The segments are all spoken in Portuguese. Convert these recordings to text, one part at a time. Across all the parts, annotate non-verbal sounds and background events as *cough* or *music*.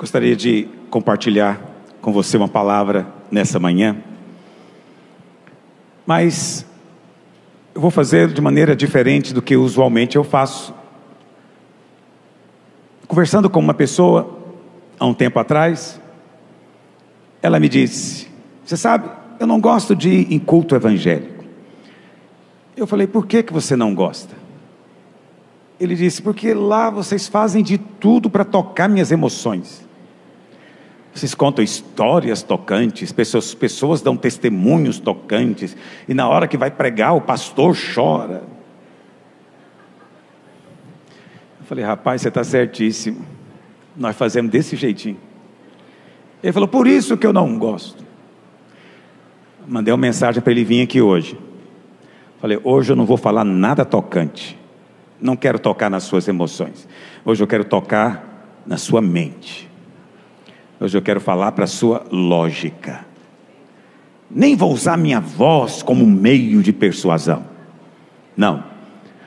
Gostaria de compartilhar com você uma palavra nessa manhã, mas eu vou fazer de maneira diferente do que usualmente eu faço. Conversando com uma pessoa há um tempo atrás, ela me disse: Você sabe, eu não gosto de ir em culto evangélico. Eu falei: Por que, que você não gosta? Ele disse: Porque lá vocês fazem de tudo para tocar minhas emoções. Vocês contam histórias tocantes, pessoas, pessoas dão testemunhos tocantes, e na hora que vai pregar, o pastor chora. Eu falei, rapaz, você está certíssimo. Nós fazemos desse jeitinho. Ele falou, por isso que eu não gosto. Mandei uma mensagem para ele vir aqui hoje. Falei, hoje eu não vou falar nada tocante. Não quero tocar nas suas emoções. Hoje eu quero tocar na sua mente. Hoje eu quero falar para a sua lógica. Nem vou usar minha voz como meio de persuasão. Não.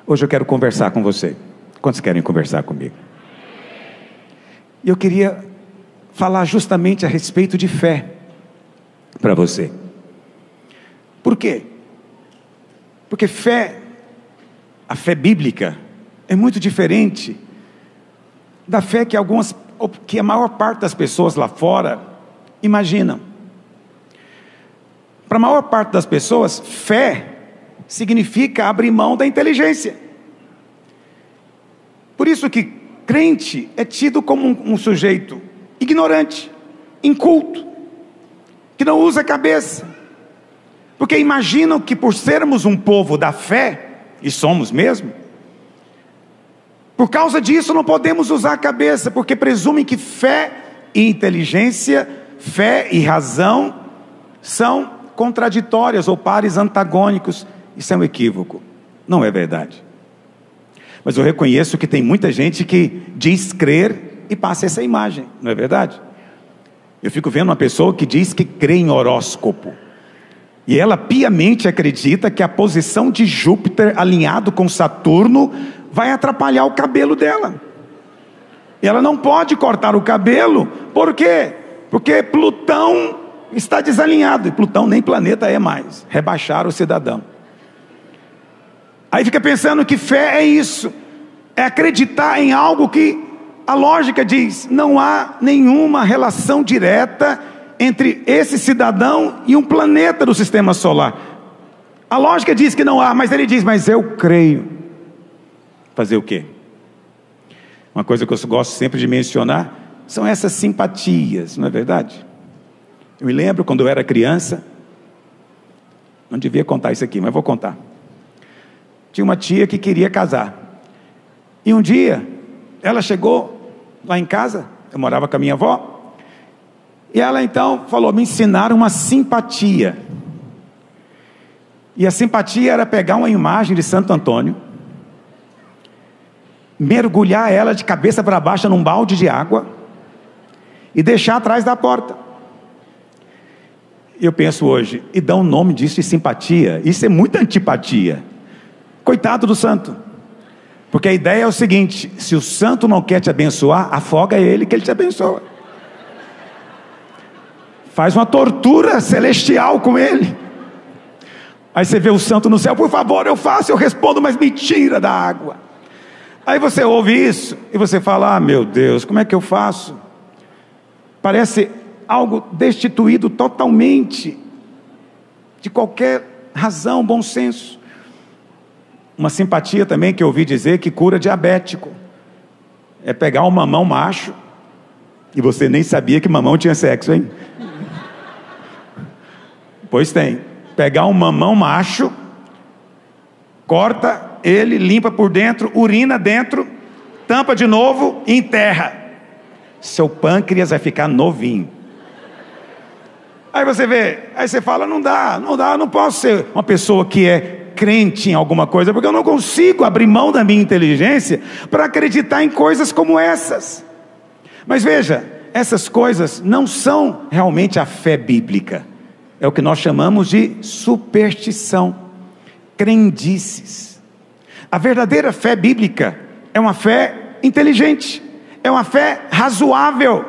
Hoje eu quero conversar com você. Quantos querem conversar comigo? Eu queria falar justamente a respeito de fé para você. Por quê? Porque fé, a fé bíblica, é muito diferente da fé que algumas que a maior parte das pessoas lá fora imaginam. Para a maior parte das pessoas, fé significa abrir mão da inteligência. Por isso que crente é tido como um, um sujeito ignorante, inculto, que não usa a cabeça. Porque imaginam que por sermos um povo da fé, e somos mesmo, por causa disso, não podemos usar a cabeça, porque presumem que fé e inteligência, fé e razão são contraditórias ou pares antagônicos. Isso é um equívoco, não é verdade. Mas eu reconheço que tem muita gente que diz crer e passa essa imagem, não é verdade? Eu fico vendo uma pessoa que diz que crê em horóscopo. E ela piamente acredita que a posição de Júpiter alinhado com Saturno vai atrapalhar o cabelo dela. Ela não pode cortar o cabelo, por quê? Porque Plutão está desalinhado, e Plutão nem planeta é mais, rebaixar o cidadão. Aí fica pensando que fé é isso, é acreditar em algo que a lógica diz, não há nenhuma relação direta entre esse cidadão e um planeta do sistema solar. A lógica diz que não há, mas ele diz, mas eu creio. Fazer o quê? Uma coisa que eu gosto sempre de mencionar são essas simpatias, não é verdade? Eu me lembro quando eu era criança, não devia contar isso aqui, mas vou contar. Tinha uma tia que queria casar. E um dia, ela chegou lá em casa, eu morava com a minha avó, e ela então falou: me ensinaram uma simpatia. E a simpatia era pegar uma imagem de Santo Antônio, mergulhar ela de cabeça para baixo num balde de água e deixar atrás da porta. Eu penso hoje, e dá um nome disso de simpatia, isso é muita antipatia. Coitado do santo. Porque a ideia é o seguinte: se o santo não quer te abençoar, afoga ele que ele te abençoa. Faz uma tortura celestial com ele. Aí você vê o santo no céu, por favor, eu faço, eu respondo, mas me tira da água. Aí você ouve isso e você fala: Ah, meu Deus, como é que eu faço? Parece algo destituído totalmente de qualquer razão, bom senso. Uma simpatia também que eu ouvi dizer que cura diabético é pegar um mamão macho e você nem sabia que mamão tinha sexo, hein? pois tem. Pegar um mamão macho, corta ele limpa por dentro, urina dentro, tampa de novo e enterra. Seu pâncreas vai ficar novinho. Aí você vê, aí você fala: não dá, não dá, não posso ser uma pessoa que é crente em alguma coisa, porque eu não consigo abrir mão da minha inteligência para acreditar em coisas como essas. Mas veja, essas coisas não são realmente a fé bíblica, é o que nós chamamos de superstição, crendices. A verdadeira fé bíblica é uma fé inteligente, é uma fé razoável,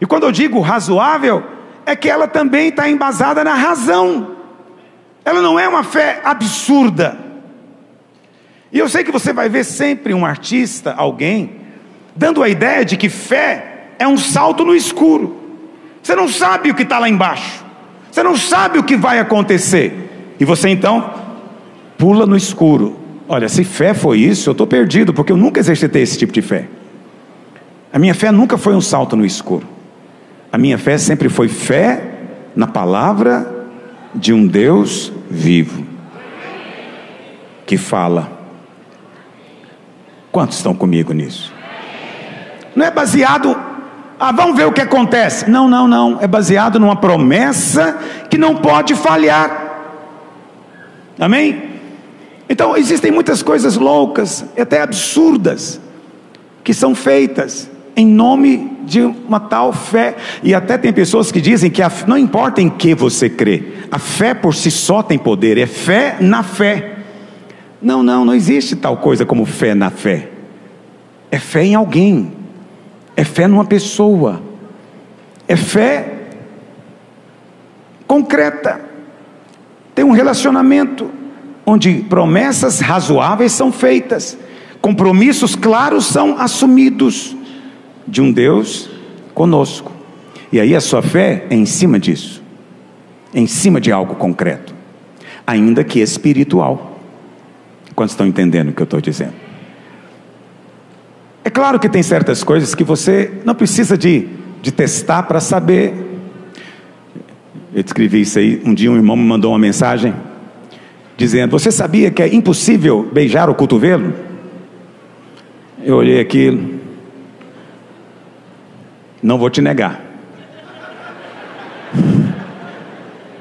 E quando eu digo razoável, é que ela também está embasada na razão. Ela não é uma fé absurda. E eu sei que você vai ver sempre um artista, alguém, dando a ideia de que fé é um salto no escuro. Você não sabe o que está lá embaixo. Você não sabe o que vai acontecer. E você então pula no escuro. Olha, se fé foi isso, eu estou perdido, porque eu nunca exercitei esse tipo de fé. A minha fé nunca foi um salto no escuro. A minha fé sempre foi fé na palavra de um Deus vivo que fala. Quantos estão comigo nisso? Não é baseado, ah, vamos ver o que acontece. Não, não, não. É baseado numa promessa que não pode falhar. Amém? Então, existem muitas coisas loucas, até absurdas, que são feitas em nome de uma tal fé. E até tem pessoas que dizem que a, não importa em que você crê, a fé por si só tem poder, é fé na fé. Não, não, não existe tal coisa como fé na fé. É fé em alguém, é fé numa pessoa, é fé concreta. Tem um relacionamento onde promessas razoáveis são feitas, compromissos claros são assumidos de um Deus conosco. E aí a sua fé é em cima disso, em cima de algo concreto, ainda que espiritual. Quantos estão entendendo o que eu estou dizendo? É claro que tem certas coisas que você não precisa de, de testar para saber. Eu escrevi isso aí. Um dia um irmão me mandou uma mensagem dizendo: Você sabia que é impossível beijar o cotovelo? Eu olhei aquilo. Não vou te negar.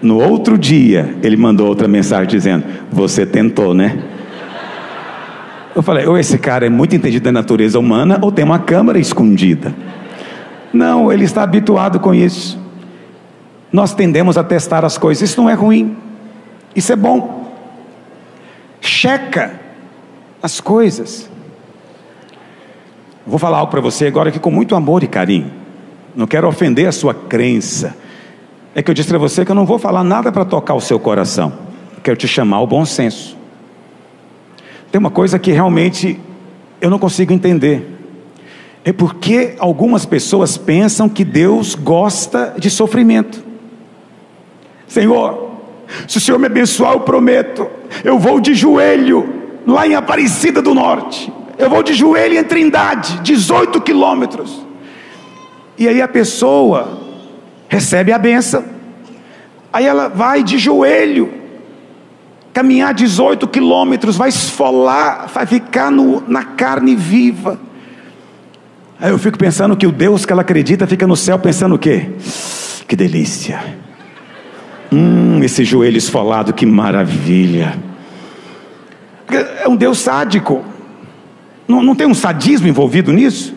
No outro dia, ele mandou outra mensagem dizendo: Você tentou, né? Eu falei: ou esse cara é muito entendido da natureza humana, ou tem uma câmera escondida. Não, ele está habituado com isso. Nós tendemos a testar as coisas, isso não é ruim, isso é bom checa as coisas. Vou falar algo para você agora aqui com muito amor e carinho. Não quero ofender a sua crença. É que eu disse para você que eu não vou falar nada para tocar o seu coração. Quero te chamar ao bom senso. Tem uma coisa que realmente eu não consigo entender. É porque algumas pessoas pensam que Deus gosta de sofrimento. Senhor, se o Senhor me abençoar, eu prometo, eu vou de joelho lá em Aparecida do Norte. Eu vou de joelho em Trindade, 18 quilômetros. E aí a pessoa recebe a benção. Aí ela vai de joelho, caminhar 18 quilômetros, vai esfolar, vai ficar no, na carne viva. Aí eu fico pensando que o Deus que ela acredita fica no céu pensando o quê? Que delícia Hum, esse joelho esfolado, que maravilha. É um Deus sádico. Não, não tem um sadismo envolvido nisso?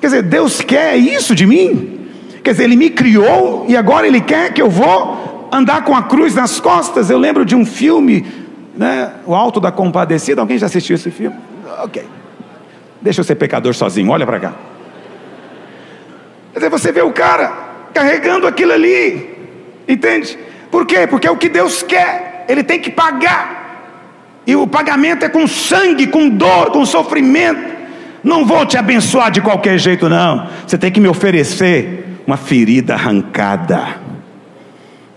Quer dizer, Deus quer isso de mim? Quer dizer, Ele me criou e agora Ele quer que eu vou andar com a cruz nas costas. Eu lembro de um filme, né, O Alto da Compadecida. Alguém já assistiu esse filme? Ok. Deixa eu ser pecador sozinho, olha para cá. Quer dizer, você vê o cara carregando aquilo ali, entende? Por quê? Porque é o que Deus quer, Ele tem que pagar. E o pagamento é com sangue, com dor, com sofrimento. Não vou te abençoar de qualquer jeito, não. Você tem que me oferecer uma ferida arrancada.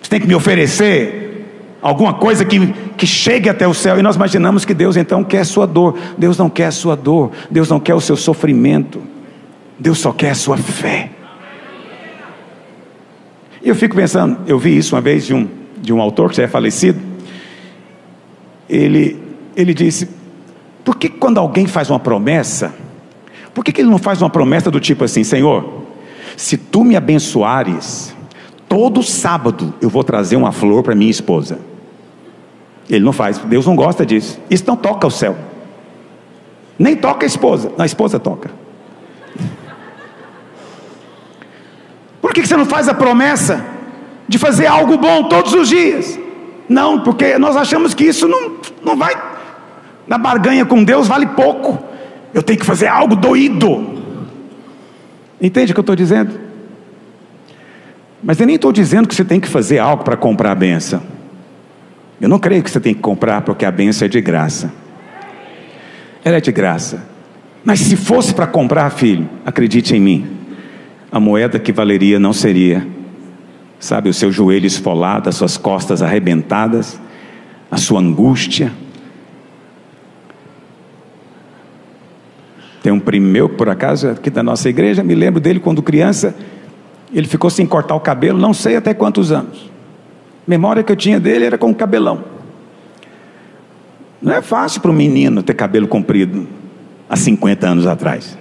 Você tem que me oferecer alguma coisa que, que chegue até o céu. E nós imaginamos que Deus então quer a sua dor. Deus não quer a sua dor. Deus não quer o seu sofrimento. Deus só quer a sua fé. Eu fico pensando, eu vi isso uma vez de um, de um autor que já é falecido. Ele, ele disse: por que quando alguém faz uma promessa, por que, que ele não faz uma promessa do tipo assim, Senhor, se tu me abençoares, todo sábado eu vou trazer uma flor para minha esposa. Ele não faz, Deus não gosta disso. Isso não toca o céu. Nem toca a esposa, a esposa toca. Por que você não faz a promessa de fazer algo bom todos os dias? Não, porque nós achamos que isso não, não vai. Na barganha com Deus vale pouco. Eu tenho que fazer algo doído. Entende o que eu estou dizendo? Mas eu nem estou dizendo que você tem que fazer algo para comprar a benção. Eu não creio que você tem que comprar porque a benção é de graça. Ela é de graça. Mas se fosse para comprar, filho, acredite em mim, a moeda que valeria não seria, sabe, o seu joelho esfolado, as suas costas arrebentadas, a sua angústia. Tem um primo por acaso, aqui da nossa igreja, me lembro dele quando criança, ele ficou sem cortar o cabelo, não sei até quantos anos. A memória que eu tinha dele era com um cabelão. Não é fácil para um menino ter cabelo comprido há 50 anos atrás.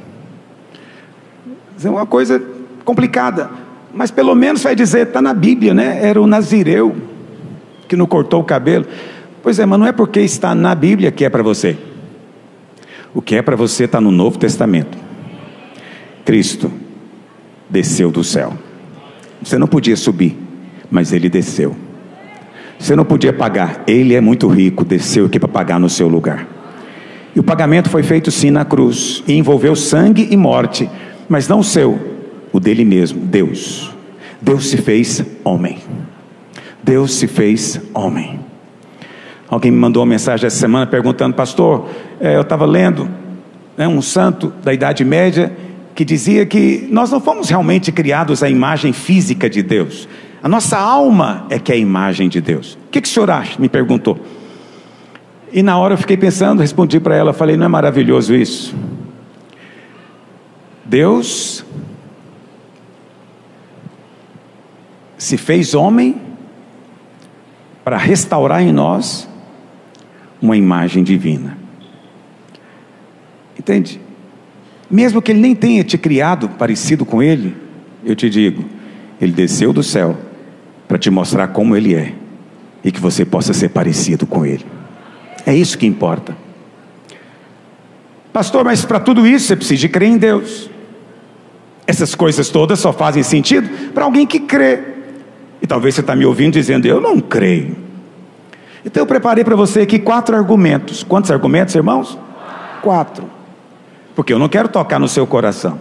É uma coisa complicada, mas pelo menos vai dizer, está na Bíblia, né? Era o Nazireu que não cortou o cabelo. Pois é, mas não é porque está na Bíblia que é para você. O que é para você está no Novo Testamento. Cristo desceu do céu. Você não podia subir, mas ele desceu. Você não podia pagar, ele é muito rico, desceu aqui para pagar no seu lugar. E o pagamento foi feito sim na cruz, e envolveu sangue e morte, mas não seu, o dele mesmo, Deus. Deus se fez homem. Deus se fez homem. Alguém me mandou uma mensagem essa semana perguntando, pastor, é, eu estava lendo né, um santo da Idade Média que dizia que nós não fomos realmente criados à imagem física de Deus. A nossa alma é que é a imagem de Deus. O que, que o senhor acha? Me perguntou. E na hora eu fiquei pensando, respondi para ela, falei, não é maravilhoso isso? Deus se fez homem para restaurar em nós uma imagem divina. Entende? Mesmo que ele nem tenha te criado parecido com ele, eu te digo, ele desceu do céu para te mostrar como ele é e que você possa ser parecido com ele. É isso que importa. Pastor, mas para tudo isso você precisa de crer em Deus. Essas coisas todas só fazem sentido para alguém que crê. E talvez você está me ouvindo dizendo, eu não creio. Então eu preparei para você aqui quatro argumentos. Quantos argumentos, irmãos? Quatro. Porque eu não quero tocar no seu coração.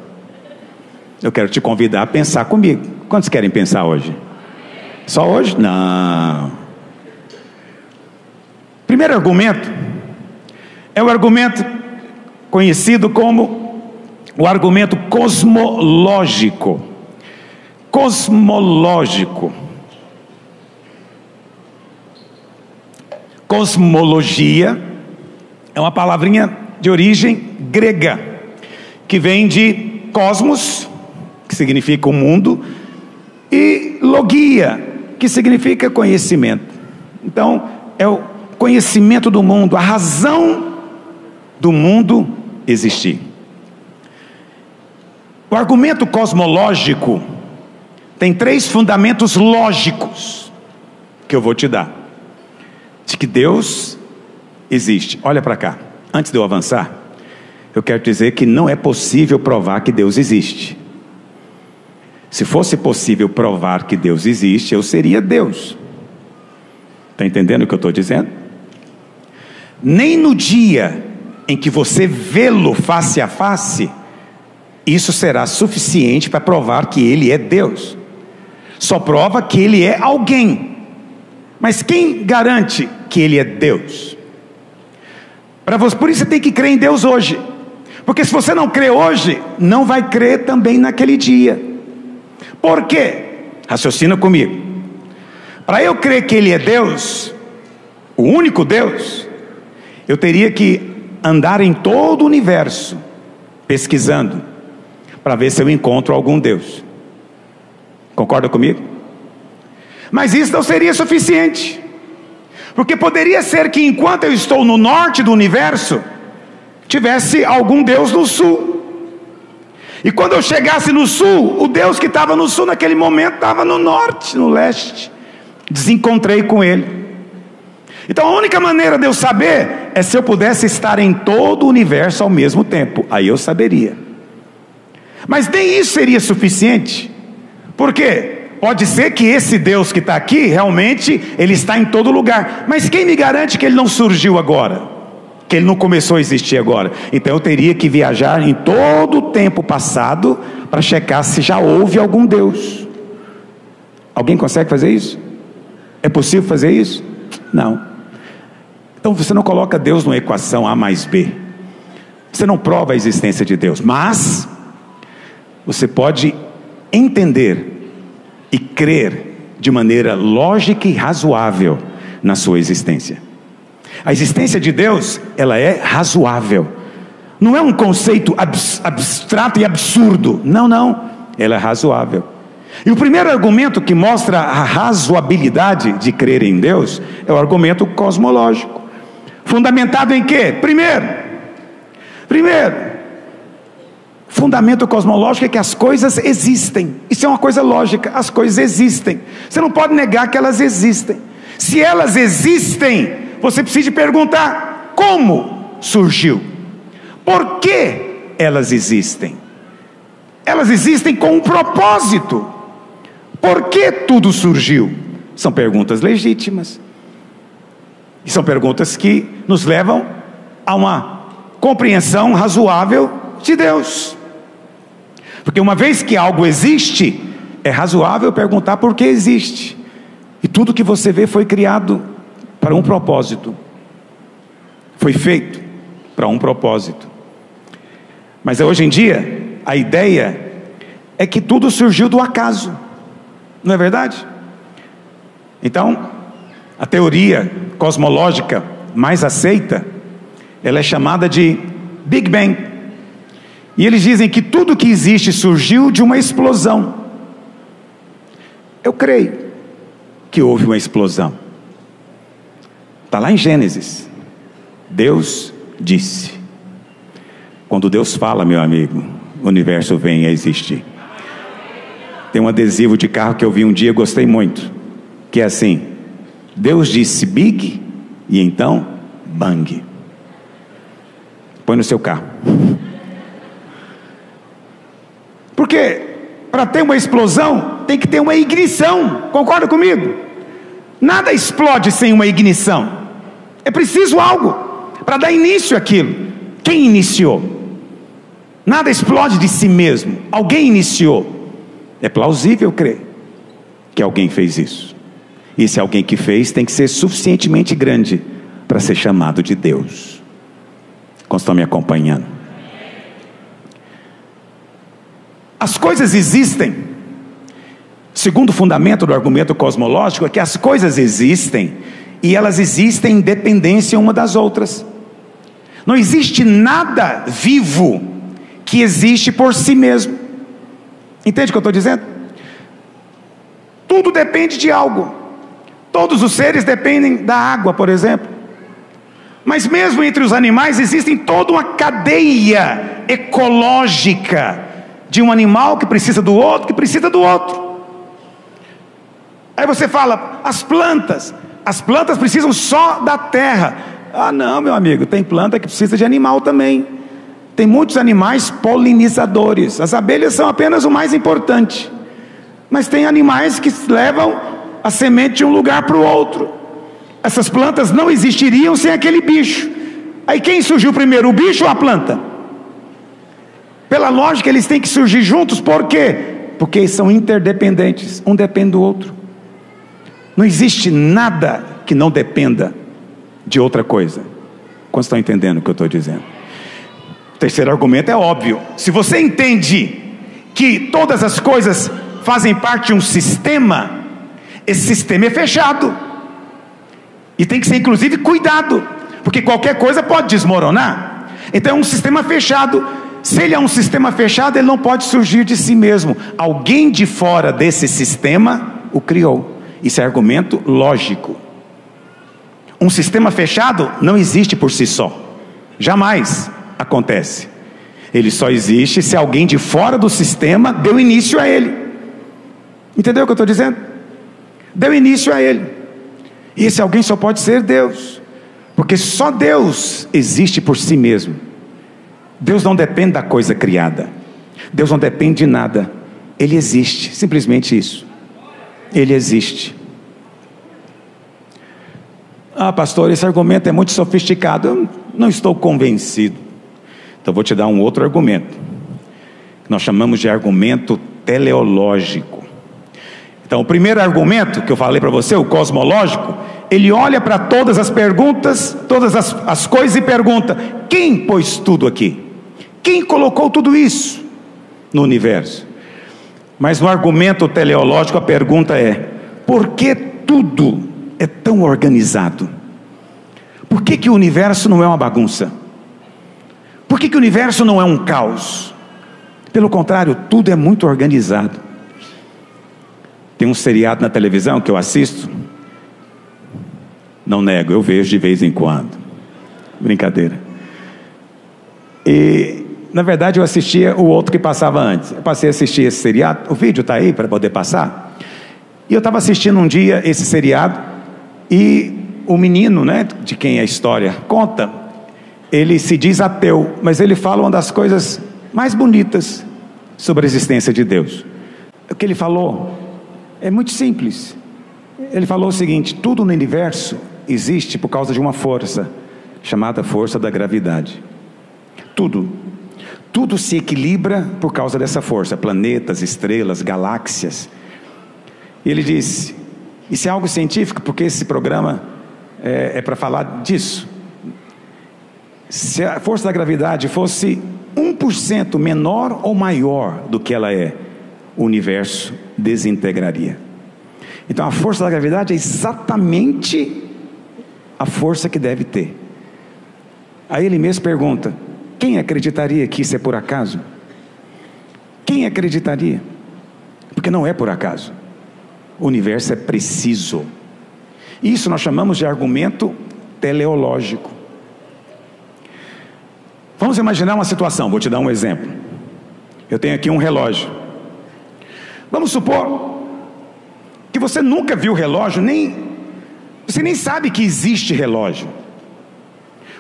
Eu quero te convidar a pensar comigo. Quantos querem pensar hoje? Só hoje? Não. Primeiro argumento é o argumento conhecido como o argumento cosmológico. Cosmológico. Cosmologia é uma palavrinha de origem grega, que vem de cosmos, que significa o mundo, e logia, que significa conhecimento. Então, é o conhecimento do mundo, a razão do mundo existir. O argumento cosmológico tem três fundamentos lógicos que eu vou te dar de que Deus existe. Olha para cá, antes de eu avançar, eu quero dizer que não é possível provar que Deus existe. Se fosse possível provar que Deus existe, eu seria Deus. Está entendendo o que eu estou dizendo? Nem no dia em que você vê-lo face a face, isso será suficiente para provar que Ele é Deus. Só prova que Ele é alguém. Mas quem garante que Ele é Deus. Para você, por isso você tem que crer em Deus hoje. Porque se você não crê hoje, não vai crer também naquele dia. Por quê? Raciocina comigo. Para eu crer que Ele é Deus, o único Deus, eu teria que andar em todo o universo, pesquisando, para ver se eu encontro algum Deus. Concorda comigo? Mas isso não seria suficiente. Porque poderia ser que enquanto eu estou no norte do universo, tivesse algum Deus no sul. E quando eu chegasse no sul, o Deus que estava no sul naquele momento estava no norte, no leste. Desencontrei com ele. Então a única maneira de eu saber é se eu pudesse estar em todo o universo ao mesmo tempo. Aí eu saberia. Mas nem isso seria suficiente. Por quê? Pode ser que esse Deus que está aqui, realmente, ele está em todo lugar. Mas quem me garante que ele não surgiu agora? Que ele não começou a existir agora? Então eu teria que viajar em todo o tempo passado para checar se já houve algum Deus. Alguém consegue fazer isso? É possível fazer isso? Não. Então você não coloca Deus numa equação A mais B. Você não prova a existência de Deus, mas você pode entender e crer de maneira lógica e razoável na sua existência. A existência de Deus, ela é razoável. Não é um conceito abstrato e absurdo. Não, não. Ela é razoável. E o primeiro argumento que mostra a razoabilidade de crer em Deus é o argumento cosmológico. Fundamentado em quê? Primeiro, primeiro, fundamento cosmológico é que as coisas existem. Isso é uma coisa lógica, as coisas existem. Você não pode negar que elas existem. Se elas existem, você precisa perguntar como surgiu. Por que elas existem? Elas existem com um propósito. Por que tudo surgiu? São perguntas legítimas. E são perguntas que nos levam a uma compreensão razoável de Deus. Porque uma vez que algo existe, é razoável perguntar por que existe. E tudo que você vê foi criado para um propósito. Foi feito para um propósito. Mas hoje em dia, a ideia é que tudo surgiu do acaso. Não é verdade? Então, a teoria cosmológica mais aceita, ela é chamada de Big Bang. E eles dizem que tudo que existe surgiu de uma explosão. Eu creio que houve uma explosão. Está lá em Gênesis. Deus disse. Quando Deus fala, meu amigo, o universo vem a existir. Tem um adesivo de carro que eu vi um dia, gostei muito, que é assim: Deus disse big e então bang. Põe no seu carro. Porque para ter uma explosão tem que ter uma ignição, concorda comigo? Nada explode sem uma ignição. É preciso algo para dar início àquilo. Quem iniciou? Nada explode de si mesmo. Alguém iniciou. É plausível crer que alguém fez isso. E esse alguém que fez tem que ser suficientemente grande para ser chamado de Deus. Estão me acompanhando? As coisas existem. Segundo fundamento do argumento cosmológico é que as coisas existem e elas existem em dependência uma das outras. Não existe nada vivo que existe por si mesmo. Entende o que eu estou dizendo? Tudo depende de algo. Todos os seres dependem da água, por exemplo. Mas mesmo entre os animais existem toda uma cadeia ecológica de um animal que precisa do outro, que precisa do outro. Aí você fala, as plantas, as plantas precisam só da terra. Ah, não, meu amigo, tem planta que precisa de animal também. Tem muitos animais polinizadores. As abelhas são apenas o mais importante. Mas tem animais que levam a semente de um lugar para o outro. Essas plantas não existiriam sem aquele bicho. Aí quem surgiu primeiro, o bicho ou a planta? Pela lógica, eles têm que surgir juntos, por quê? Porque são interdependentes, um depende do outro. Não existe nada que não dependa de outra coisa. Quando estão entendendo o que eu estou dizendo? O terceiro argumento é óbvio. Se você entende que todas as coisas fazem parte de um sistema, esse sistema é fechado. E tem que ser, inclusive, cuidado, porque qualquer coisa pode desmoronar. Então é um sistema fechado. Se ele é um sistema fechado, ele não pode surgir de si mesmo. Alguém de fora desse sistema o criou. Isso é argumento lógico. Um sistema fechado não existe por si só. Jamais acontece. Ele só existe se alguém de fora do sistema deu início a ele. Entendeu o que eu estou dizendo? Deu início a ele. E esse alguém só pode ser Deus. Porque só Deus existe por si mesmo. Deus não depende da coisa criada. Deus não depende de nada. Ele existe, simplesmente isso. Ele existe. Ah, pastor, esse argumento é muito sofisticado. Eu não estou convencido. Então vou te dar um outro argumento. Que nós chamamos de argumento teleológico. Então, o primeiro argumento que eu falei para você, o cosmológico, ele olha para todas as perguntas, todas as, as coisas e pergunta: quem pôs tudo aqui? Quem colocou tudo isso no universo? Mas no argumento teleológico a pergunta é: por que tudo é tão organizado? Por que, que o universo não é uma bagunça? Por que, que o universo não é um caos? Pelo contrário, tudo é muito organizado. Tem um seriado na televisão que eu assisto. Não nego, eu vejo de vez em quando. Brincadeira. E, na verdade, eu assistia o outro que passava antes. Eu passei a assistir esse seriado. O vídeo está aí para poder passar. E eu estava assistindo um dia esse seriado. E o menino, né, de quem a história conta, ele se diz ateu, mas ele fala uma das coisas mais bonitas sobre a existência de Deus. O que ele falou é muito simples. Ele falou o seguinte: tudo no universo existe por causa de uma força, chamada força da gravidade. Tudo. Tudo se equilibra por causa dessa força: planetas, estrelas, galáxias. Ele disse: Isso é algo científico, porque esse programa é, é para falar disso. Se a força da gravidade fosse 1% menor ou maior do que ela é, o universo desintegraria. Então a força da gravidade é exatamente a força que deve ter. Aí ele mesmo pergunta: quem acreditaria que isso é por acaso? Quem acreditaria? Porque não é por acaso. O universo é preciso. Isso nós chamamos de argumento teleológico. Vamos imaginar uma situação, vou te dar um exemplo. Eu tenho aqui um relógio. Vamos supor que você nunca viu relógio, nem você nem sabe que existe relógio.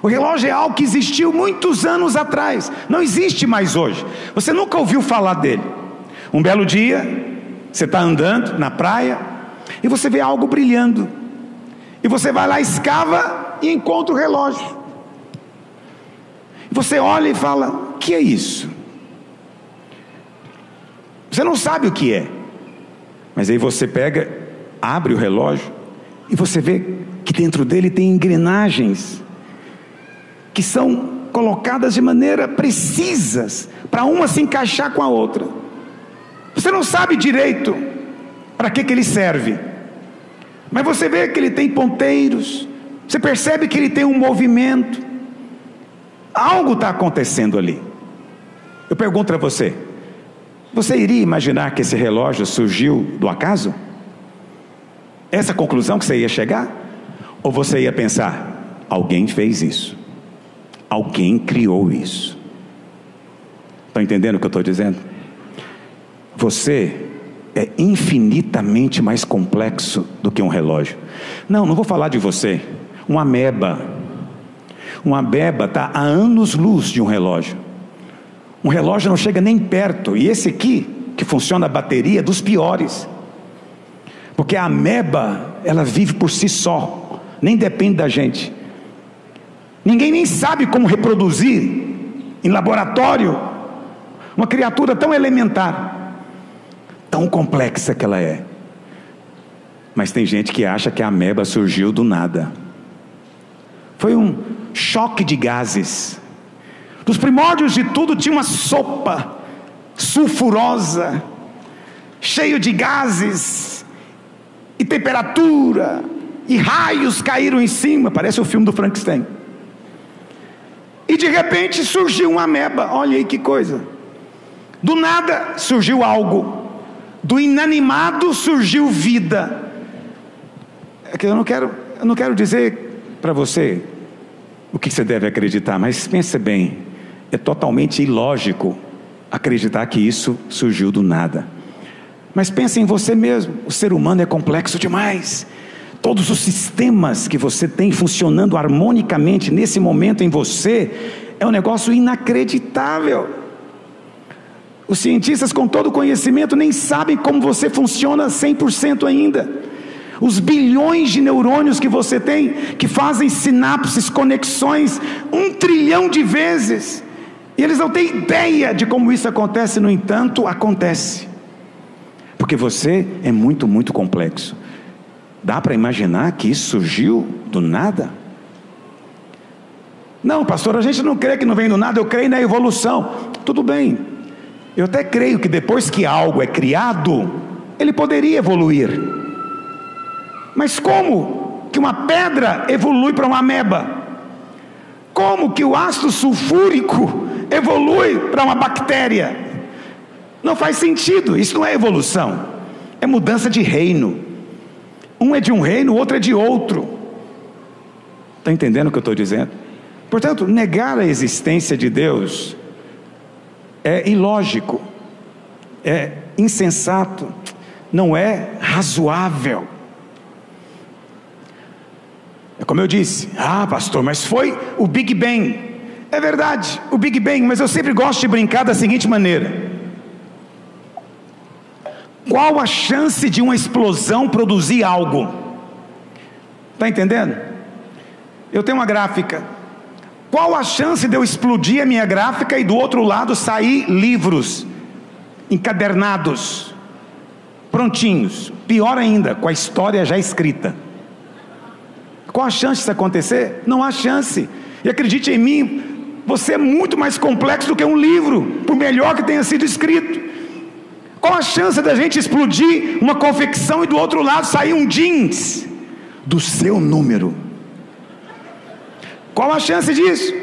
O relógio é algo que existiu muitos anos atrás, não existe mais hoje. Você nunca ouviu falar dele. Um belo dia, você está andando na praia e você vê algo brilhando. E você vai lá, escava e encontra o relógio. Você olha e fala: O que é isso? Você não sabe o que é. Mas aí você pega, abre o relógio e você vê que dentro dele tem engrenagens que são colocadas de maneira precisas para uma se encaixar com a outra. Você não sabe direito para que, que ele serve, mas você vê que ele tem ponteiros, você percebe que ele tem um movimento, algo está acontecendo ali. Eu pergunto para você: você iria imaginar que esse relógio surgiu do acaso? Essa conclusão que você ia chegar? Ou você ia pensar, alguém fez isso, alguém criou isso? Está entendendo o que eu estou dizendo? Você é infinitamente mais complexo do que um relógio. Não, não vou falar de você. Uma ameba. Uma ameba está a anos-luz de um relógio. Um relógio não chega nem perto. E esse aqui, que funciona a bateria, é dos piores. Porque a ameba, ela vive por si só, nem depende da gente. Ninguém nem sabe como reproduzir em laboratório uma criatura tão elementar, tão complexa que ela é. Mas tem gente que acha que a ameba surgiu do nada. Foi um choque de gases nos primórdios de tudo tinha uma sopa sulfurosa, cheio de gases e temperatura, e raios caíram em cima, parece o filme do Frankenstein. E de repente surgiu uma ameba, olha aí que coisa. Do nada surgiu algo, do inanimado surgiu vida. É que eu não quero, eu não quero dizer para você o que você deve acreditar, mas pense bem. É totalmente ilógico acreditar que isso surgiu do nada. Mas pense em você mesmo, o ser humano é complexo demais. Todos os sistemas que você tem funcionando harmonicamente nesse momento em você é um negócio inacreditável. Os cientistas, com todo o conhecimento, nem sabem como você funciona 100% ainda. Os bilhões de neurônios que você tem, que fazem sinapses, conexões, um trilhão de vezes. E eles não têm ideia de como isso acontece, no entanto, acontece. Porque Porque você é muito, muito complexo. Dá para imaginar que isso surgiu do nada? Não, pastor, a gente não crê que não vem do nada, eu creio na evolução. Tudo bem. Eu até creio que depois que algo é criado, ele poderia evoluir. Mas como que uma pedra evolui para uma ameba? Como que o ácido sulfúrico evolui para uma bactéria? Não faz sentido, isso não é evolução, é mudança de reino. Um é de um reino, o outro é de outro. Está entendendo o que eu estou dizendo? Portanto, negar a existência de Deus é ilógico, é insensato, não é razoável. É como eu disse, ah, pastor, mas foi o Big Bang. É verdade, o Big Bang, mas eu sempre gosto de brincar da seguinte maneira: qual a chance de uma explosão produzir algo? Está entendendo? Eu tenho uma gráfica. Qual a chance de eu explodir a minha gráfica e do outro lado sair livros encadernados, prontinhos? Pior ainda, com a história já escrita. Qual a chance disso acontecer? Não há chance. E acredite em mim, você é muito mais complexo do que um livro, por melhor que tenha sido escrito. Qual a chance da gente explodir uma confecção e do outro lado sair um jeans do seu número? Qual a chance disso?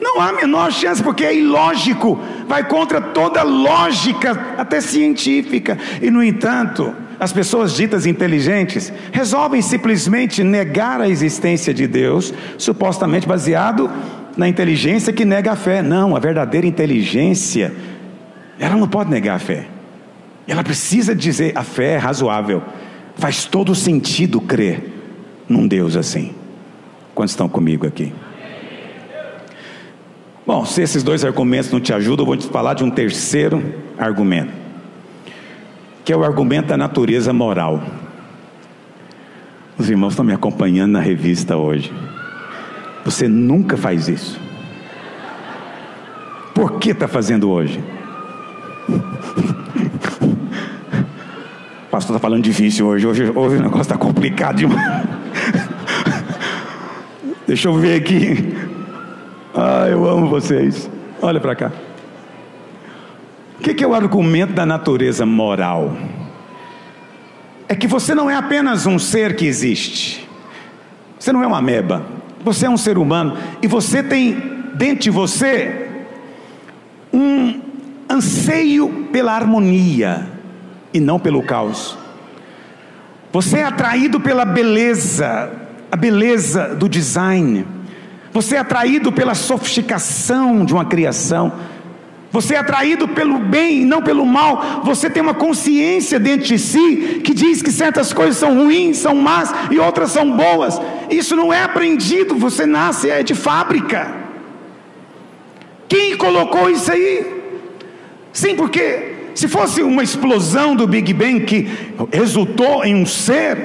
Não há a menor chance, porque é ilógico, vai contra toda lógica, até científica. E, no entanto, as pessoas ditas inteligentes resolvem simplesmente negar a existência de Deus, supostamente baseado na inteligência que nega a fé. Não, a verdadeira inteligência, ela não pode negar a fé. Ela precisa dizer: a fé é razoável. Faz todo sentido crer num Deus assim. Quantos estão comigo aqui? Bom, se esses dois argumentos não te ajudam, eu vou te falar de um terceiro argumento que é o argumento da natureza moral. Os irmãos estão me acompanhando na revista hoje. Você nunca faz isso. Por que está fazendo hoje? Pastor está falando difícil hoje. Hoje, hoje o negócio está complicado demais. *laughs* Deixa eu ver aqui. Ah, eu amo vocês. Olha para cá. O que, que é o argumento da natureza moral? É que você não é apenas um ser que existe, você não é uma ameba, você é um ser humano e você tem dentro de você um anseio pela harmonia e não pelo caos. Você é atraído pela beleza, a beleza do design. Você é atraído pela sofisticação de uma criação. Você é atraído pelo bem, não pelo mal. Você tem uma consciência dentro de si que diz que certas coisas são ruins, são más e outras são boas. Isso não é aprendido, você nasce, é de fábrica. Quem colocou isso aí? Sim, porque se fosse uma explosão do Big Bang que resultou em um ser,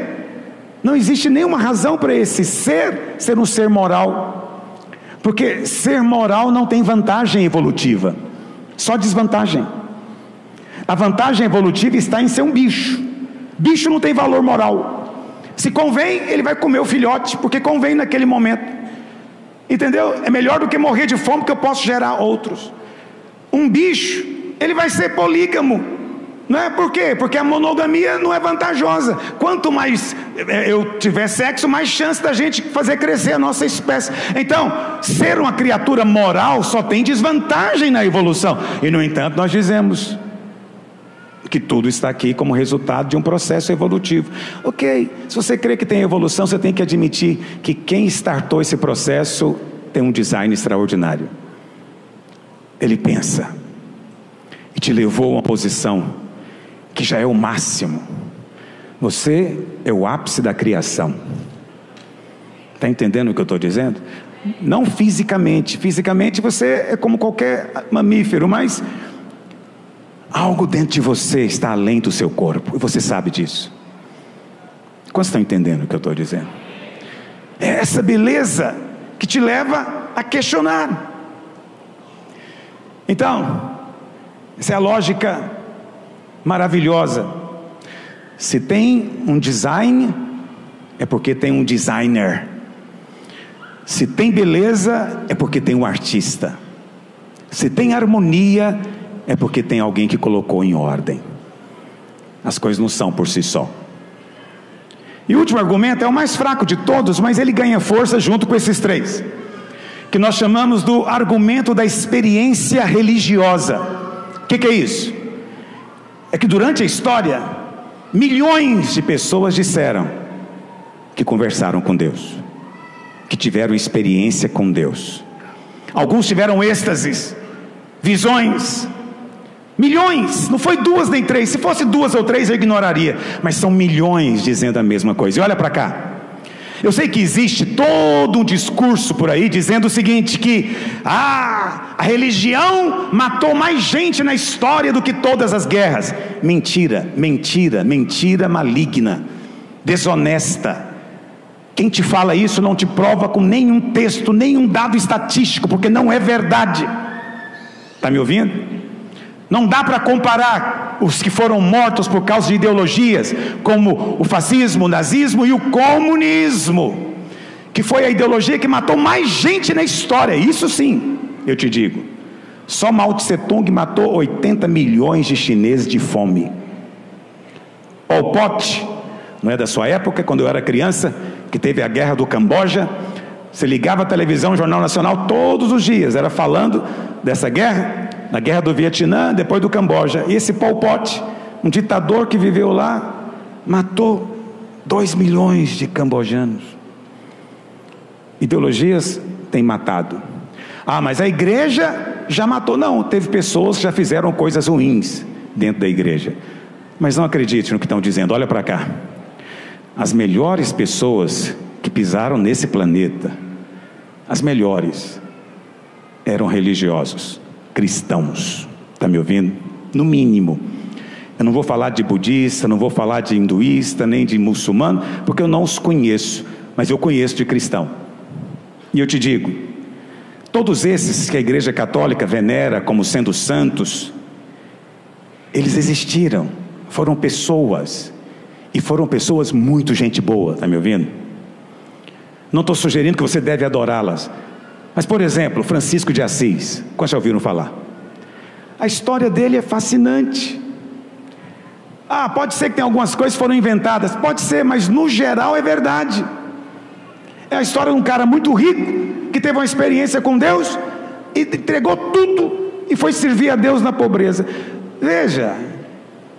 não existe nenhuma razão para esse ser ser um ser moral. Porque ser moral não tem vantagem evolutiva. Só desvantagem. A vantagem evolutiva está em ser um bicho. Bicho não tem valor moral. Se convém, ele vai comer o filhote, porque convém naquele momento. Entendeu? É melhor do que morrer de fome, porque eu posso gerar outros. Um bicho, ele vai ser polígamo. Não é por quê? Porque a monogamia não é vantajosa. Quanto mais é, eu tiver sexo, mais chance da gente fazer crescer a nossa espécie. Então, ser uma criatura moral só tem desvantagem na evolução. E no entanto, nós dizemos que tudo está aqui como resultado de um processo evolutivo. Ok, se você crê que tem evolução, você tem que admitir que quem startou esse processo tem um design extraordinário. Ele pensa e te levou a uma posição que já é o máximo. Você é o ápice da criação. Está entendendo o que eu estou dizendo? Não fisicamente. Fisicamente você é como qualquer mamífero, mas algo dentro de você está além do seu corpo. E você sabe disso. Quantos estão entendendo o que eu estou dizendo? É essa beleza que te leva a questionar. Então, essa é a lógica maravilhosa. Se tem um design, é porque tem um designer. Se tem beleza, é porque tem um artista. Se tem harmonia, é porque tem alguém que colocou em ordem. As coisas não são por si só. E o último argumento é o mais fraco de todos, mas ele ganha força junto com esses três, que nós chamamos do argumento da experiência religiosa. O que, que é isso? É que durante a história, milhões de pessoas disseram que conversaram com Deus, que tiveram experiência com Deus. Alguns tiveram êxtases, visões, Milhões, não foi duas nem três. Se fosse duas ou três eu ignoraria, mas são milhões dizendo a mesma coisa. E olha para cá. Eu sei que existe todo um discurso por aí dizendo o seguinte: que ah, a religião matou mais gente na história do que todas as guerras. Mentira, mentira, mentira maligna, desonesta. Quem te fala isso não te prova com nenhum texto, nenhum dado estatístico, porque não é verdade. Está me ouvindo? Não dá para comparar os que foram mortos por causa de ideologias, como o fascismo, o nazismo e o comunismo, que foi a ideologia que matou mais gente na história. Isso sim, eu te digo. Só Mao Tse Tung matou 80 milhões de chineses de fome. Pol Pot, não é da sua época, quando eu era criança, que teve a guerra do Camboja, você ligava a televisão, o Jornal Nacional todos os dias, era falando dessa guerra, na guerra do Vietnã, depois do Camboja. Esse Pol Pot, um ditador que viveu lá, matou dois milhões de cambojanos. Ideologias têm matado. Ah, mas a igreja já matou. Não, teve pessoas que já fizeram coisas ruins dentro da igreja. Mas não acredite no que estão dizendo, olha para cá. As melhores pessoas que pisaram nesse planeta, as melhores, eram religiosos cristãos. Está me ouvindo? No mínimo. Eu não vou falar de budista, não vou falar de hinduísta, nem de muçulmano, porque eu não os conheço, mas eu conheço de cristão. E eu te digo, todos esses que a Igreja Católica venera como sendo santos, eles existiram, foram pessoas, e foram pessoas muito gente boa, está me ouvindo? Não estou sugerindo que você deve adorá-las, mas, por exemplo, Francisco de Assis, quantos já ouviram falar? A história dele é fascinante. Ah, pode ser que tenha algumas coisas que foram inventadas, pode ser, mas no geral é verdade. É a história de um cara muito rico que teve uma experiência com Deus e entregou tudo e foi servir a Deus na pobreza. Veja,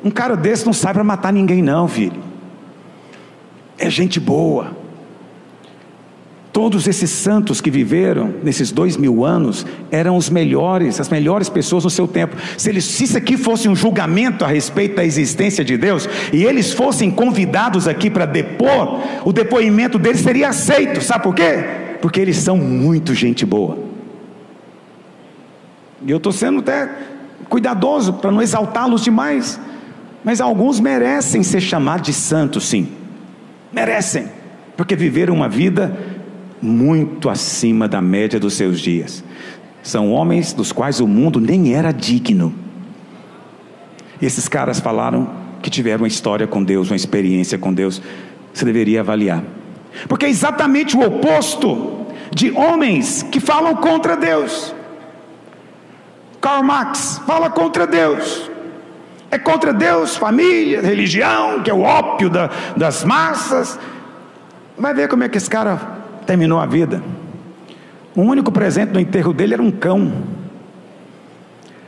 um cara desse não sai para matar ninguém, não, filho. É gente boa. Todos esses santos que viveram nesses dois mil anos eram os melhores, as melhores pessoas no seu tempo. Se, eles, se isso aqui fosse um julgamento a respeito da existência de Deus e eles fossem convidados aqui para depor, o depoimento deles seria aceito. Sabe por quê? Porque eles são muito gente boa. E eu estou sendo até cuidadoso para não exaltá-los demais. Mas alguns merecem ser chamados de santos, sim. Merecem, porque viveram uma vida muito acima da média dos seus dias. São homens dos quais o mundo nem era digno. Esses caras falaram que tiveram uma história com Deus, uma experiência com Deus. Você deveria avaliar. Porque é exatamente o oposto de homens que falam contra Deus. Karl Marx fala contra Deus. É contra Deus, família, religião, que é o ópio da, das massas. Vai ver como é que esse cara terminou a vida. O único presente no enterro dele era um cão.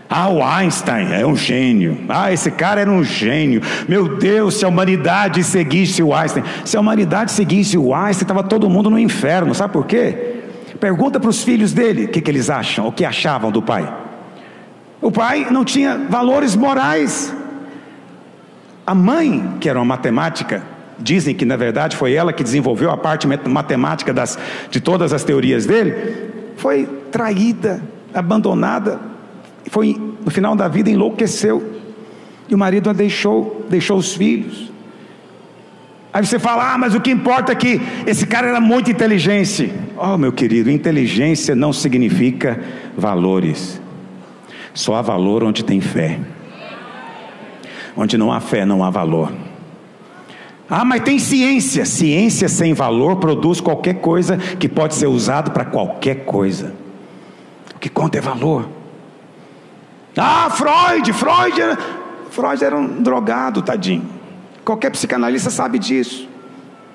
Ah, o Einstein é um gênio. Ah, esse cara era um gênio. Meu Deus, se a humanidade seguisse o Einstein. Se a humanidade seguisse o Einstein, estava todo mundo no inferno. Sabe por quê? Pergunta para os filhos dele o que, que eles acham, o que achavam do pai. O pai não tinha valores morais. A mãe, que era uma matemática, dizem que na verdade foi ela que desenvolveu a parte matemática das, de todas as teorias dele, foi traída, abandonada, foi no final da vida enlouqueceu. E o marido a deixou, deixou os filhos. Aí você fala: "Ah, mas o que importa é que esse cara era muito inteligente". Oh, meu querido, inteligência não significa valores. Só há valor onde tem fé. Onde não há fé, não há valor. Ah, mas tem ciência. Ciência sem valor produz qualquer coisa que pode ser usado para qualquer coisa. O que conta é valor. Ah, Freud, Freud era, Freud era um drogado, tadinho. Qualquer psicanalista sabe disso.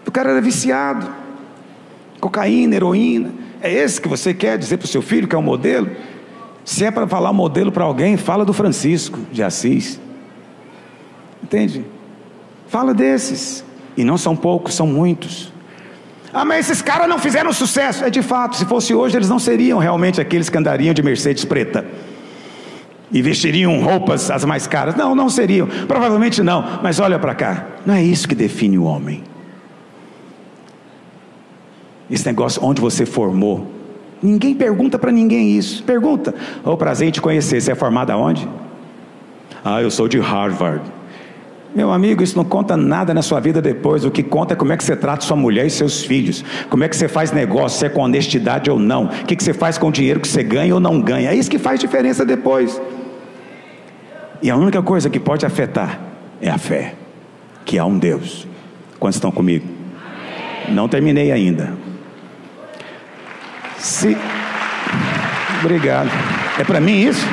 O cara era viciado. Cocaína, heroína. É esse que você quer dizer para o seu filho que é um modelo? Se é para falar modelo para alguém, fala do Francisco de Assis. Entende? Fala desses. E não são poucos, são muitos. Ah, mas esses caras não fizeram sucesso. É de fato, se fosse hoje, eles não seriam realmente aqueles que andariam de Mercedes preta e vestiriam roupas as mais caras. Não, não seriam. Provavelmente não. Mas olha para cá. Não é isso que define o homem. Esse negócio onde você formou. Ninguém pergunta para ninguém isso. Pergunta. Ô, oh, prazer em te conhecer. Você é formado aonde? Ah, eu sou de Harvard. Meu amigo, isso não conta nada na sua vida depois. O que conta é como é que você trata sua mulher e seus filhos. Como é que você faz negócio, se é com honestidade ou não. O que, que você faz com o dinheiro que você ganha ou não ganha. É isso que faz diferença depois. E a única coisa que pode afetar é a fé. Que há um Deus. Quantos estão comigo? Não terminei ainda. Se... Obrigado. É para mim isso?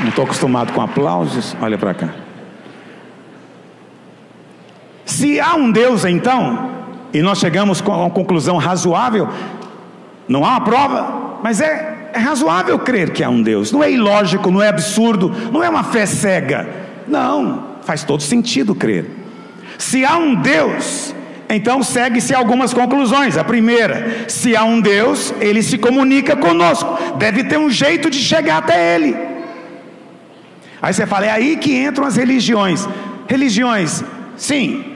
Não estou acostumado com aplausos. Olha para cá. Se há um Deus, então, e nós chegamos a uma conclusão razoável, não há uma prova, mas é, é razoável crer que há um Deus, não é ilógico, não é absurdo, não é uma fé cega, não, faz todo sentido crer. Se há um Deus, então segue-se algumas conclusões. A primeira, se há um Deus, ele se comunica conosco, deve ter um jeito de chegar até ele. Aí você fala, é aí que entram as religiões. Religiões, sim,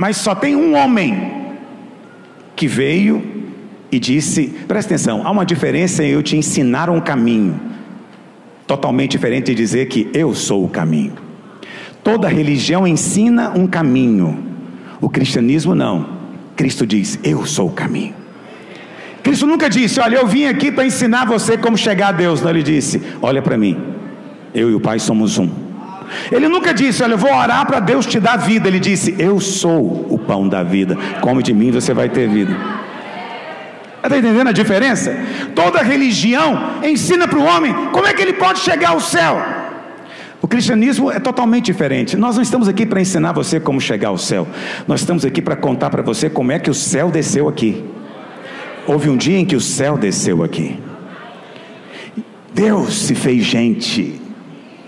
mas só tem um homem que veio e disse: presta atenção, há uma diferença em eu te ensinar um caminho, totalmente diferente de dizer que eu sou o caminho. Toda religião ensina um caminho, o cristianismo não. Cristo diz: Eu sou o caminho. Cristo nunca disse: Olha, eu vim aqui para ensinar você como chegar a Deus. Não, ele disse: Olha para mim, eu e o Pai somos um. Ele nunca disse, olha, eu vou orar para Deus te dar vida. Ele disse, eu sou o pão da vida. Come de mim, você vai ter vida. Está entendendo a diferença? Toda religião ensina para o homem como é que ele pode chegar ao céu. O cristianismo é totalmente diferente. Nós não estamos aqui para ensinar você como chegar ao céu. Nós estamos aqui para contar para você como é que o céu desceu aqui. Houve um dia em que o céu desceu aqui. Deus se fez gente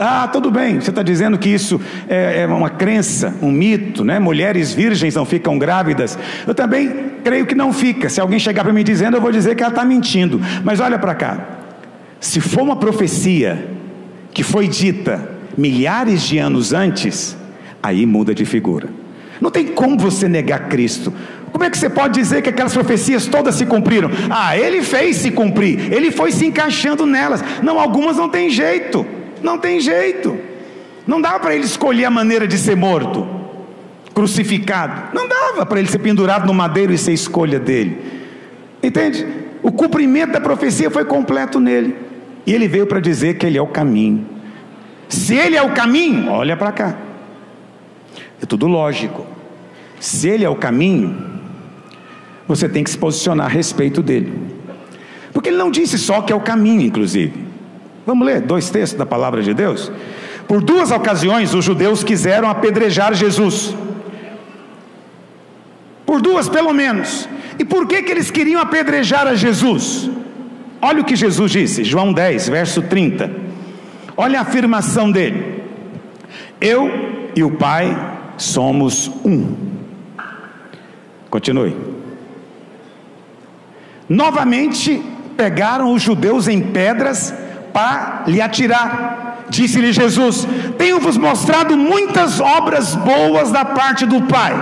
ah, tudo bem, você está dizendo que isso é, é, uma crença, um mito, né? Mulheres virgens não ficam grávidas. Eu também creio que não fica. Se alguém chegar para mim dizendo, eu vou dizer que ela está mentindo. Mas olha para cá. Se for uma profecia que foi dita milhares de anos antes, aí muda de figura. Não tem como você negar Cristo. Como é que você pode dizer que aquelas profecias todas se cumpriram? Ah, ele fez se cumprir, ele foi se encaixando nelas. Não, algumas não tem jeito. Não tem jeito. Não dava para ele escolher a maneira de ser morto, crucificado. Não dava para ele ser pendurado no madeiro e ser escolha dele. Entende? O cumprimento da profecia foi completo nele. E ele veio para dizer que ele é o caminho. Se ele é o caminho, olha para cá. É tudo lógico. Se ele é o caminho, você tem que se posicionar a respeito dele. Porque ele não disse só que é o caminho, inclusive. Vamos ler dois textos da palavra de Deus? Por duas ocasiões os judeus quiseram apedrejar Jesus. Por duas, pelo menos. E por que, que eles queriam apedrejar a Jesus? Olha o que Jesus disse, João 10, verso 30. Olha a afirmação dele: Eu e o Pai somos um. Continue. Novamente pegaram os judeus em pedras para lhe atirar. Disse-lhe Jesus: Tenho-vos mostrado muitas obras boas da parte do Pai,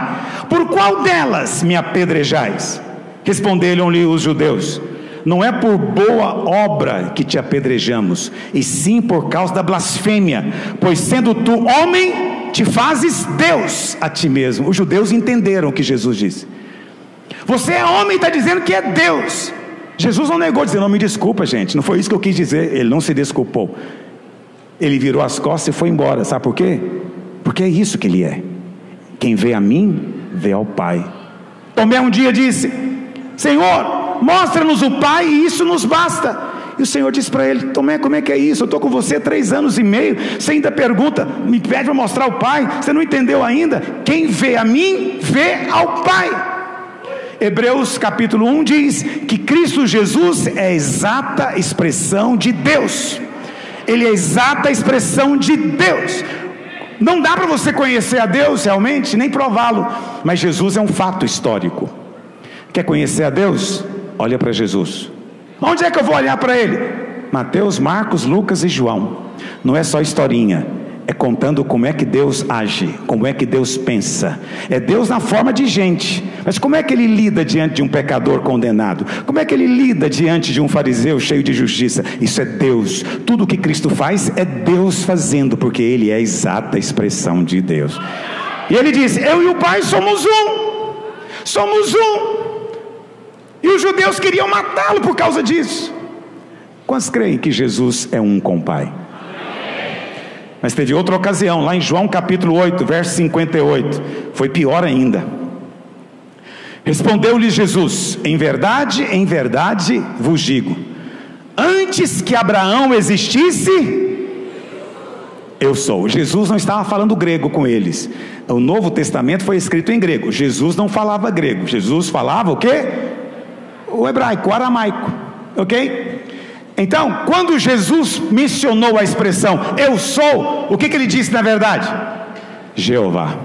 por qual delas me apedrejais? Responderam-lhe os judeus: Não é por boa obra que te apedrejamos, e sim por causa da blasfêmia, pois sendo tu homem, te fazes Deus a ti mesmo. Os judeus entenderam o que Jesus disse. Você é homem está dizendo que é Deus. Jesus não negou, dizendo: Não me desculpa, gente, não foi isso que eu quis dizer. Ele não se desculpou. Ele virou as costas e foi embora. Sabe por quê? Porque é isso que ele é. Quem vê a mim, vê ao Pai. Tomé um dia disse: Senhor, mostra-nos o Pai e isso nos basta. E o Senhor disse para ele: Tomé, como é que é isso? Eu estou com você três anos e meio. Você ainda pergunta, me pede para mostrar o Pai. Você não entendeu ainda? Quem vê a mim, vê ao Pai. Hebreus capítulo 1 diz que Cristo Jesus é a exata expressão de Deus. Ele é a exata expressão de Deus. Não dá para você conhecer a Deus realmente, nem prová-lo, mas Jesus é um fato histórico. Quer conhecer a Deus? Olha para Jesus. Onde é que eu vou olhar para ele? Mateus, Marcos, Lucas e João. Não é só historinha, é contando como é que Deus age, como é que Deus pensa. É Deus na forma de gente, mas como é que ele lida diante de um pecador condenado? Como é que ele lida diante de um fariseu cheio de justiça? Isso é Deus. Tudo que Cristo faz é Deus fazendo, porque ele é a exata expressão de Deus. E ele diz: Eu e o Pai somos um. Somos um. E os judeus queriam matá-lo por causa disso. Quantos creem que Jesus é um com o Pai? Mas teve outra ocasião, lá em João capítulo 8, verso 58, foi pior ainda. Respondeu-lhe Jesus: Em verdade, em verdade vos digo, antes que Abraão existisse, eu sou. Jesus não estava falando grego com eles. O Novo Testamento foi escrito em grego. Jesus não falava grego. Jesus falava o quê? o hebraico, o aramaico, ok? Então, quando Jesus mencionou a expressão eu sou, o que, que ele disse na verdade? Jeová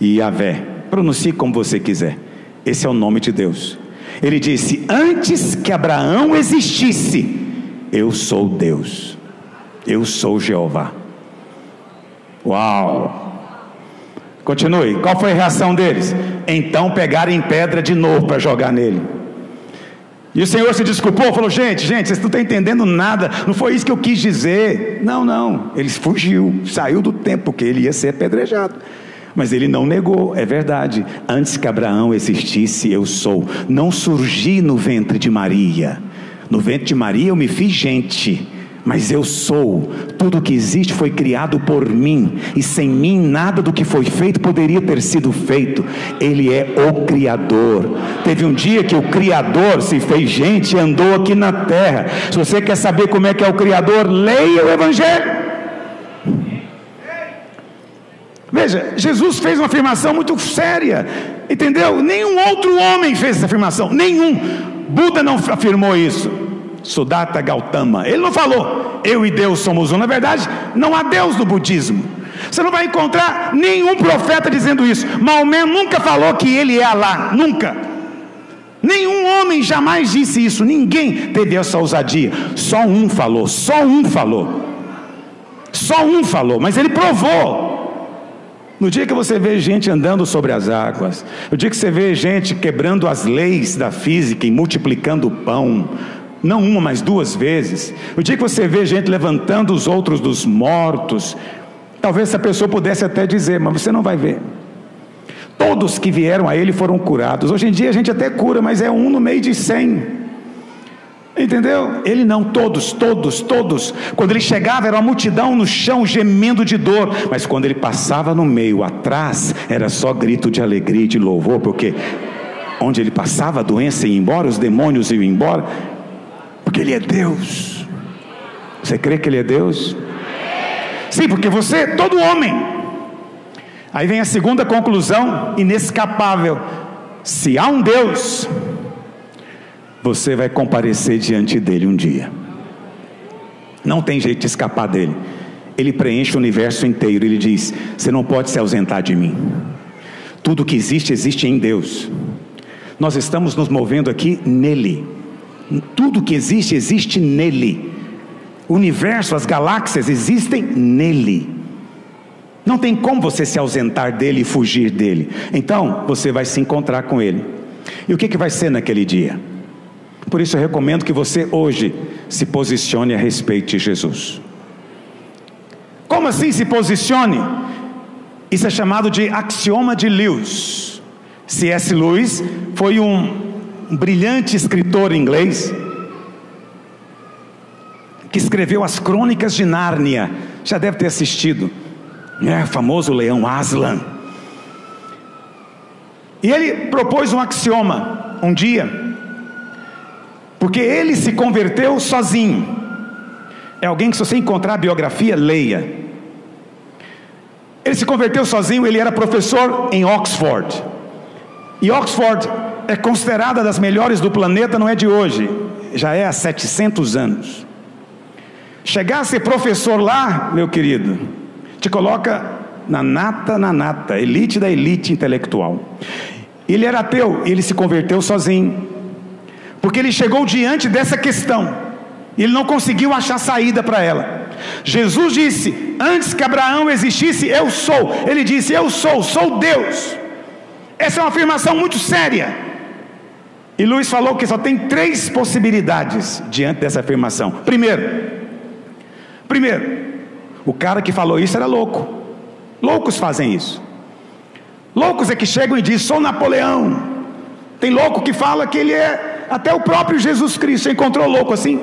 e Yahvé, pronuncie como você quiser, esse é o nome de Deus. Ele disse: Antes que Abraão existisse, eu sou Deus, eu sou Jeová. Uau! Continue, qual foi a reação deles? Então pegaram em pedra de novo para jogar nele. E o Senhor se desculpou, falou: gente, gente, vocês não estão entendendo nada, não foi isso que eu quis dizer. Não, não, ele fugiu, saiu do tempo que ele ia ser apedrejado. Mas ele não negou, é verdade. Antes que Abraão existisse, eu sou. Não surgi no ventre de Maria. No ventre de Maria eu me fiz gente mas eu sou. Tudo que existe foi criado por mim, e sem mim nada do que foi feito poderia ter sido feito. Ele é o Criador. Teve um dia que o Criador se fez gente e andou aqui na terra. Se você quer saber como é que é o Criador, leia o Evangelho. Veja, Jesus fez uma afirmação muito séria, entendeu? Nenhum outro homem fez essa afirmação, nenhum. Buda não afirmou isso. Sudatta Gautama. Ele não falou, eu e Deus somos um. Na verdade, não há Deus no budismo. Você não vai encontrar nenhum profeta dizendo isso. Maomé nunca falou que ele é Alá, nunca. Nenhum homem jamais disse isso, ninguém teve essa ousadia. Só um falou, só um falou. Só um falou, mas ele provou. No dia que você vê gente andando sobre as águas, no dia que você vê gente quebrando as leis da física e multiplicando o pão, não uma, mas duas vezes. O dia que você vê gente levantando os outros dos mortos, talvez essa pessoa pudesse até dizer, mas você não vai ver. Todos que vieram a ele foram curados. Hoje em dia a gente até cura, mas é um no meio de cem. Entendeu? Ele não, todos, todos, todos. Quando ele chegava, era uma multidão no chão gemendo de dor, mas quando ele passava no meio, atrás, era só grito de alegria e de louvor, porque onde ele passava, a doença ia embora, os demônios iam embora, porque Ele é Deus. Você crê que Ele é Deus? Sim, porque você é todo homem. Aí vem a segunda conclusão, inescapável. Se há um Deus, você vai comparecer diante dele um dia. Não tem jeito de escapar dele. Ele preenche o universo inteiro. Ele diz: Você não pode se ausentar de mim. Tudo que existe, existe em Deus. Nós estamos nos movendo aqui nele. Tudo que existe, existe nele. O universo, as galáxias existem nele. Não tem como você se ausentar dele e fugir dele. Então, você vai se encontrar com ele. E o que, que vai ser naquele dia? Por isso eu recomendo que você hoje se posicione a respeito de Jesus. Como assim se posicione? Isso é chamado de axioma de Lewis. C.S. Lewis foi um um brilhante escritor inglês, que escreveu as Crônicas de Nárnia, já deve ter assistido, é famoso leão Aslan. E ele propôs um axioma um dia, porque ele se converteu sozinho. É alguém que, se você encontrar a biografia, leia. Ele se converteu sozinho, ele era professor em Oxford. E Oxford é considerada das melhores do planeta, não é de hoje, já é há 700 anos. Chegar a ser professor lá, meu querido, te coloca na nata, na nata, elite da elite intelectual. Ele era ateu, ele se converteu sozinho, porque ele chegou diante dessa questão, ele não conseguiu achar saída para ela. Jesus disse: Antes que Abraão existisse, eu sou. Ele disse: Eu sou, sou Deus. Essa é uma afirmação muito séria. E Luiz falou que só tem três possibilidades diante dessa afirmação. Primeiro, primeiro, o cara que falou isso era louco. Loucos fazem isso. Loucos é que chegam e dizem: sou Napoleão. Tem louco que fala que ele é até o próprio Jesus Cristo. Você encontrou louco assim?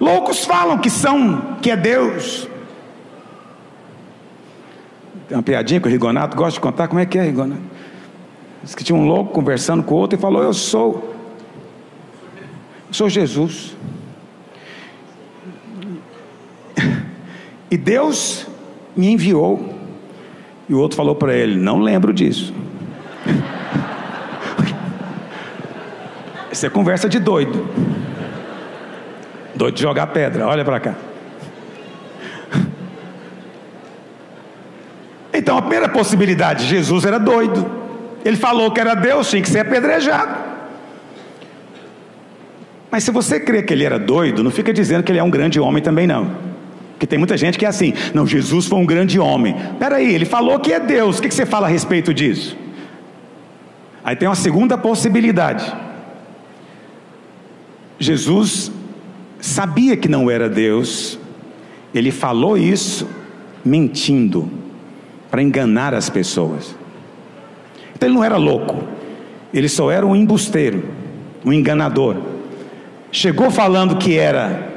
Loucos falam que são, que é Deus. Tem uma piadinha que o Rigonato gosta de contar. Como é que é, Rigonato? Diz que tinha um louco conversando com o outro e falou: Eu sou, eu sou Jesus. E Deus me enviou. E o outro falou para ele: Não lembro disso. Isso é conversa de doido. Doido de jogar pedra, olha para cá. Então a primeira possibilidade, Jesus era doido. Ele falou que era Deus, tinha que ser apedrejado. Mas se você crê que ele era doido, não fica dizendo que ele é um grande homem também não. Porque tem muita gente que é assim, não, Jesus foi um grande homem. Peraí, ele falou que é Deus, o que você fala a respeito disso? Aí tem uma segunda possibilidade. Jesus sabia que não era Deus, ele falou isso mentindo, para enganar as pessoas. Então ele não era louco, ele só era um embusteiro, um enganador. Chegou falando que era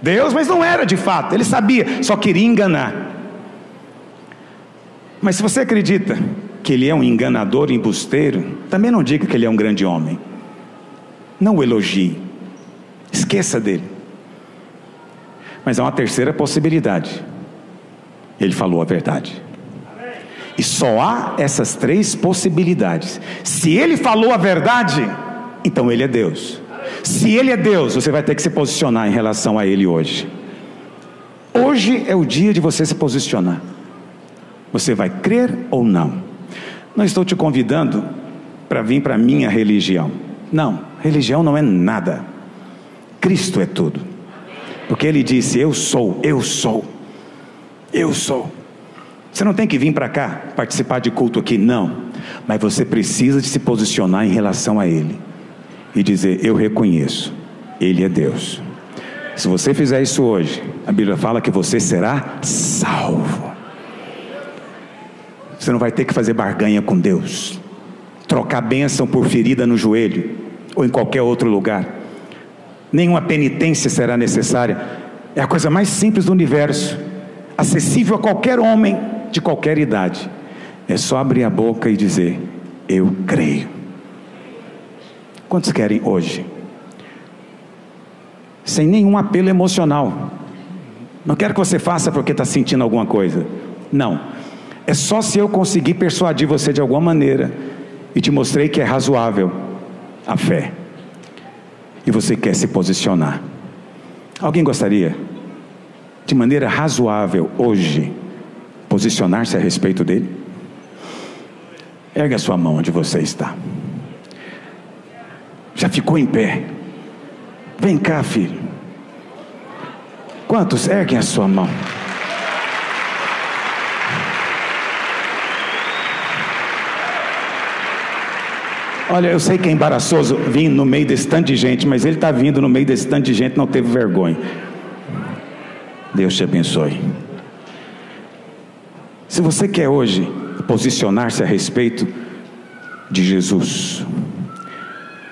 Deus, mas não era de fato, ele sabia, só queria enganar. Mas se você acredita que ele é um enganador, embusteiro, também não diga que ele é um grande homem. Não o elogie, esqueça dele. Mas há uma terceira possibilidade. Ele falou a verdade. E só há essas três possibilidades. Se ele falou a verdade, então ele é Deus. Se ele é Deus, você vai ter que se posicionar em relação a ele hoje. Hoje é o dia de você se posicionar. Você vai crer ou não? Não estou te convidando para vir para a minha religião. Não, religião não é nada. Cristo é tudo. Porque ele disse: Eu sou, eu sou, eu sou. Você não tem que vir para cá participar de culto aqui, não. Mas você precisa de se posicionar em relação a Ele e dizer: Eu reconheço, Ele é Deus. Se você fizer isso hoje, a Bíblia fala que você será salvo. Você não vai ter que fazer barganha com Deus, trocar bênção por ferida no joelho ou em qualquer outro lugar nenhuma penitência será necessária. É a coisa mais simples do universo, acessível a qualquer homem de qualquer idade. É só abrir a boca e dizer: Eu creio. Quantos querem hoje? Sem nenhum apelo emocional. Não quero que você faça porque está sentindo alguma coisa. Não. É só se eu conseguir persuadir você de alguma maneira e te mostrei que é razoável a fé e você quer se posicionar. Alguém gostaria, de maneira razoável, hoje, posicionar-se a respeito dele? Ergue a sua mão onde você está. Já ficou em pé? Vem cá, filho. Quantos erguem a sua mão? Olha, eu sei que é embaraçoso vir no meio desse tanto de gente, mas ele está vindo no meio desse tanto de gente, não teve vergonha. Deus te abençoe. Se você quer hoje posicionar-se a respeito de Jesus,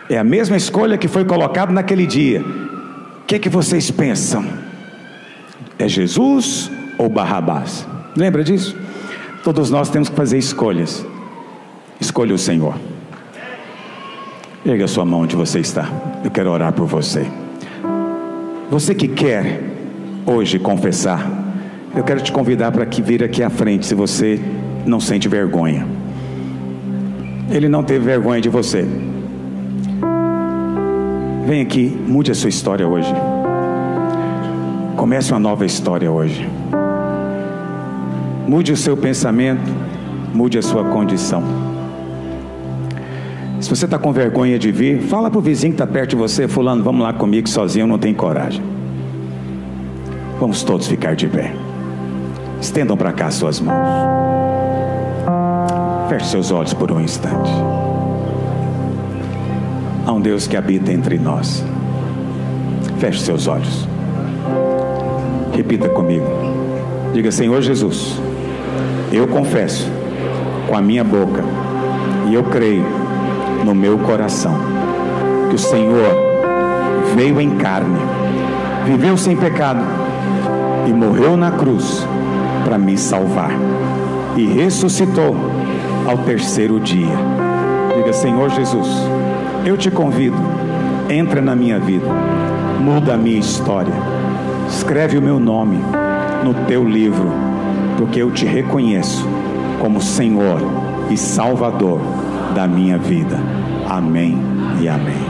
é a mesma escolha que foi colocada naquele dia. O que é que vocês pensam? É Jesus ou Barrabás? Lembra disso? Todos nós temos que fazer escolhas. Escolha o Senhor. Erga a sua mão onde você está. Eu quero orar por você. Você que quer hoje confessar, eu quero te convidar para que vir aqui à frente, se você não sente vergonha. Ele não teve vergonha de você. Vem aqui, mude a sua história hoje. Comece uma nova história hoje. Mude o seu pensamento, mude a sua condição. Se você está com vergonha de vir, fala para o vizinho que está perto de você, fulano, vamos lá comigo sozinho, não tem coragem. Vamos todos ficar de pé. Estendam para cá suas mãos. Feche seus olhos por um instante. Há um Deus que habita entre nós. Feche seus olhos. Repita comigo. Diga, Senhor Jesus, eu confesso com a minha boca e eu creio no meu coração que o Senhor veio em carne, viveu sem pecado e morreu na cruz para me salvar e ressuscitou ao terceiro dia. Diga, Senhor Jesus, eu te convido, entra na minha vida, muda a minha história, escreve o meu nome no teu livro, porque eu te reconheço como Senhor e Salvador da minha vida. Amém e amém.